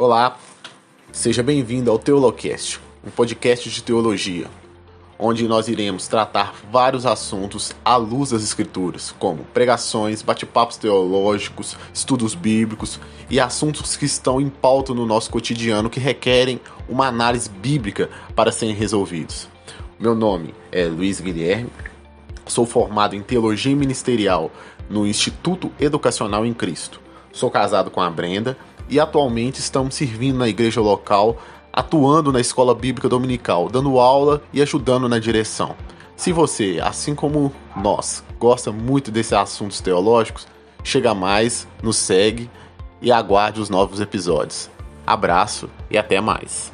Olá, seja bem-vindo ao Teolocast, um podcast de teologia, onde nós iremos tratar vários assuntos à luz das Escrituras, como pregações, bate-papos teológicos, estudos bíblicos e assuntos que estão em pauta no nosso cotidiano que requerem uma análise bíblica para serem resolvidos. Meu nome é Luiz Guilherme, sou formado em Teologia Ministerial no Instituto Educacional em Cristo. Sou casado com a Brenda e atualmente estamos servindo na igreja local, atuando na escola bíblica dominical, dando aula e ajudando na direção. Se você, assim como nós, gosta muito desses assuntos teológicos, chega mais, nos segue e aguarde os novos episódios. Abraço e até mais.